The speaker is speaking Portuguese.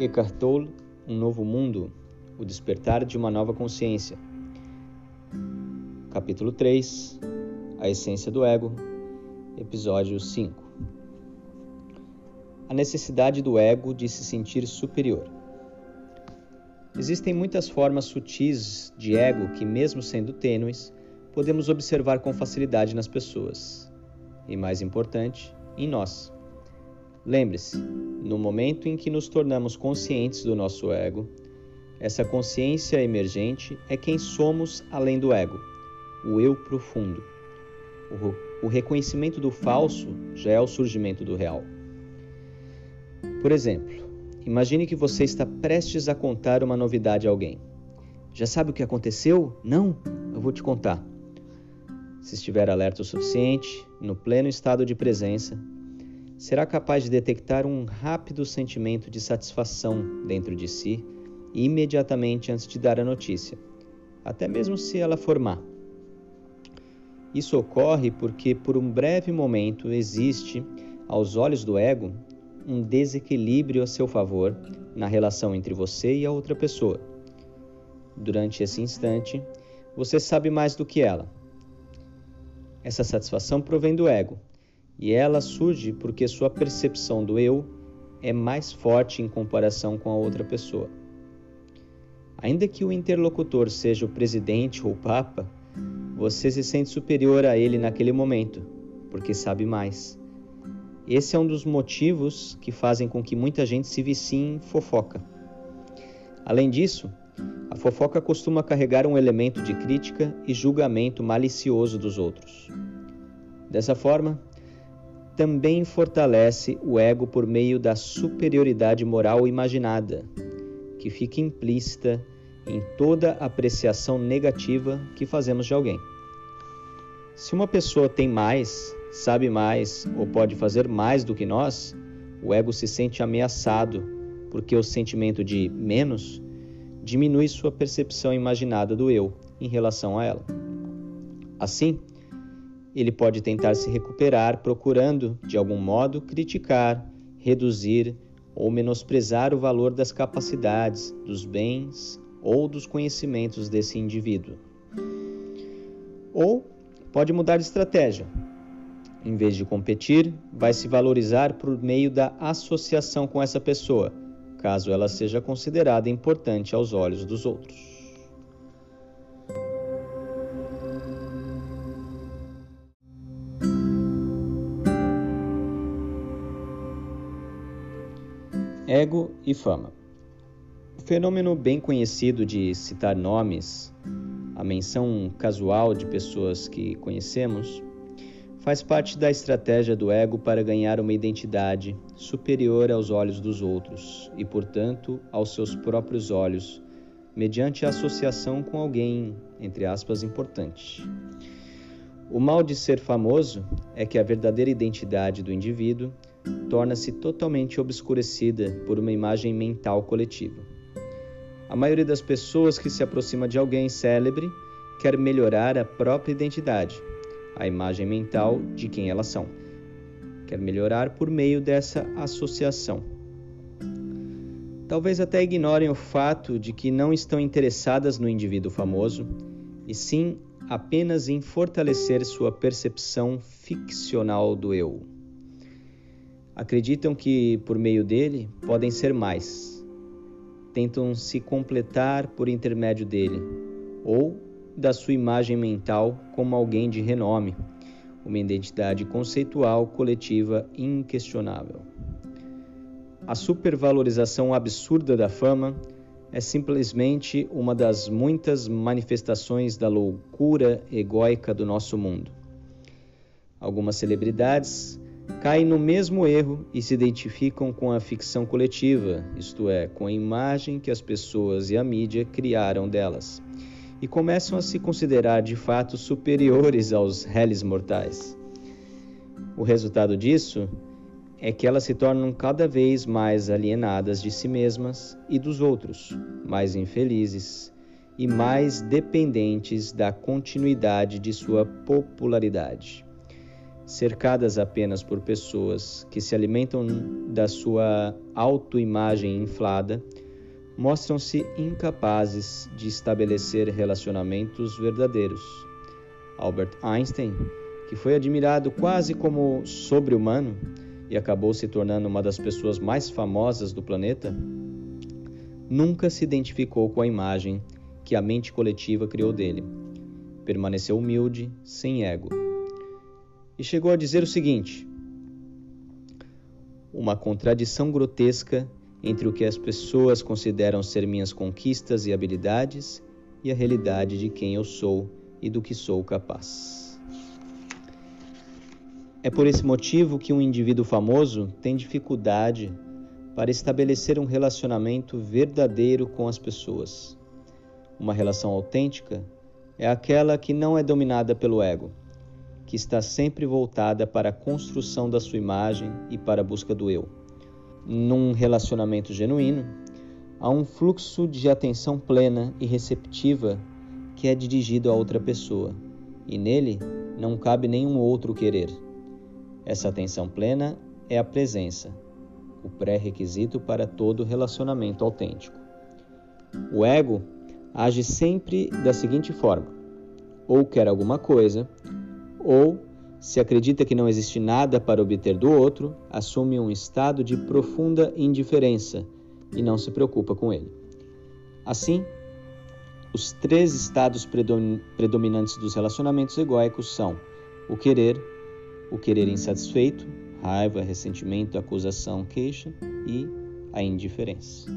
Eckhart Tolle, Um Novo Mundo, O Despertar de uma Nova Consciência. Capítulo 3, A Essência do Ego, Episódio 5. A necessidade do ego de se sentir superior. Existem muitas formas sutis de ego que, mesmo sendo tênues, podemos observar com facilidade nas pessoas. E mais importante, em nós. Lembre-se, no momento em que nos tornamos conscientes do nosso ego, essa consciência emergente é quem somos além do ego, o eu profundo. O, reconhecimento do falso já é o surgimento do real. Por exemplo, imagine que você está prestes a contar uma novidade a alguém. Já sabe o que aconteceu? Não? Eu vou te contar. Se estiver alerta o suficiente, no pleno estado de presença, será capaz de detectar um rápido sentimento de satisfação dentro de si imediatamente antes de dar a notícia, até mesmo se ela for má. Isso ocorre porque, por um breve momento, existe, aos olhos do ego, um desequilíbrio a seu favor na relação entre você e a outra pessoa. Durante esse instante, você sabe mais do que ela. Essa satisfação provém do ego, e ela surge porque sua percepção do eu é mais forte em comparação com a outra pessoa. Ainda que o interlocutor seja o presidente ou o papa, você se sente superior a ele naquele momento, porque sabe mais. Esse é um dos motivos que fazem com que muita gente se vicie em fofoca. Além disso, a fofoca costuma carregar um elemento de crítica e julgamento malicioso dos outros. Dessa forma, também fortalece o ego por meio da superioridade moral imaginada, que fica implícita em toda apreciação negativa que fazemos de alguém. Se uma pessoa tem mais, sabe mais ou pode fazer mais do que nós, o ego se sente ameaçado, porque o sentimento de menos diminui sua percepção imaginada do eu em relação a ela. Assim, ele pode tentar se recuperar procurando, de algum modo, criticar, reduzir ou menosprezar o valor das capacidades, dos bens ou dos conhecimentos desse indivíduo. Ou pode mudar de estratégia. Em vez de competir, vai se valorizar por meio da associação com essa pessoa, caso ela seja considerada importante aos olhos dos outros. Ego e fama. O fenômeno bem conhecido de citar nomes, a menção casual de pessoas que conhecemos, faz parte da estratégia do ego para ganhar uma identidade superior aos olhos dos outros e, portanto, aos seus próprios olhos, mediante a associação com alguém, entre aspas, importante. O mal de ser famoso é que a verdadeira identidade do indivíduo torna-se totalmente obscurecida por uma imagem mental coletiva. A maioria das pessoas que se aproxima de alguém célebre quer melhorar a própria identidade, a imagem mental de quem elas são. Quer melhorar por meio dessa associação. Talvez até ignorem o fato de que não estão interessadas no indivíduo famoso, e sim apenas em fortalecer sua percepção ficcional do eu acreditam que por meio dele podem ser mais. Tentam se completar por intermédio dele ou da sua imagem mental como alguém de renome, uma identidade conceitual coletiva inquestionável. A supervalorização absurda da fama é simplesmente uma das muitas manifestações da loucura egóica do nosso mundo. Algumas celebridades caem no mesmo erro e se identificam com a ficção coletiva, isto é, com a imagem que as pessoas e a mídia criaram delas, e começam a se considerar de fato superiores aos réis mortais. O resultado disso é que elas se tornam cada vez mais alienadas de si mesmas e dos outros, mais infelizes e mais dependentes da continuidade de sua popularidade. Cercadas apenas por pessoas que se alimentam da sua autoimagem inflada, mostram-se incapazes de estabelecer relacionamentos verdadeiros. Albert Einstein, que foi admirado quase como sobre-humano e acabou se tornando uma das pessoas mais famosas do planeta, nunca se identificou com a imagem que a mente coletiva criou dele. Permaneceu humilde, sem ego. E chegou a dizer o seguinte: uma contradição grotesca entre o que as pessoas consideram ser minhas conquistas e habilidades e a realidade de quem eu sou e do que sou capaz. É por esse motivo que um indivíduo famoso tem dificuldade para estabelecer um relacionamento verdadeiro com as pessoas. Uma relação autêntica é aquela que não é dominada pelo ego, que está sempre voltada para a construção da sua imagem e para a busca do eu num relacionamento genuíno, há um fluxo de atenção plena e receptiva que é dirigido a outra pessoa, e nele não cabe nenhum outro querer. Essa atenção plena é a presença, o pré-requisito para todo relacionamento autêntico. O ego age sempre da seguinte forma: ou quer alguma coisa, ou se acredita que não existe nada para obter do outro, assume um estado de profunda indiferença e não se preocupa com ele. Assim, os três estados predominantes dos relacionamentos egóicos são o querer, o querer insatisfeito, raiva, ressentimento, acusação, queixa e a indiferença.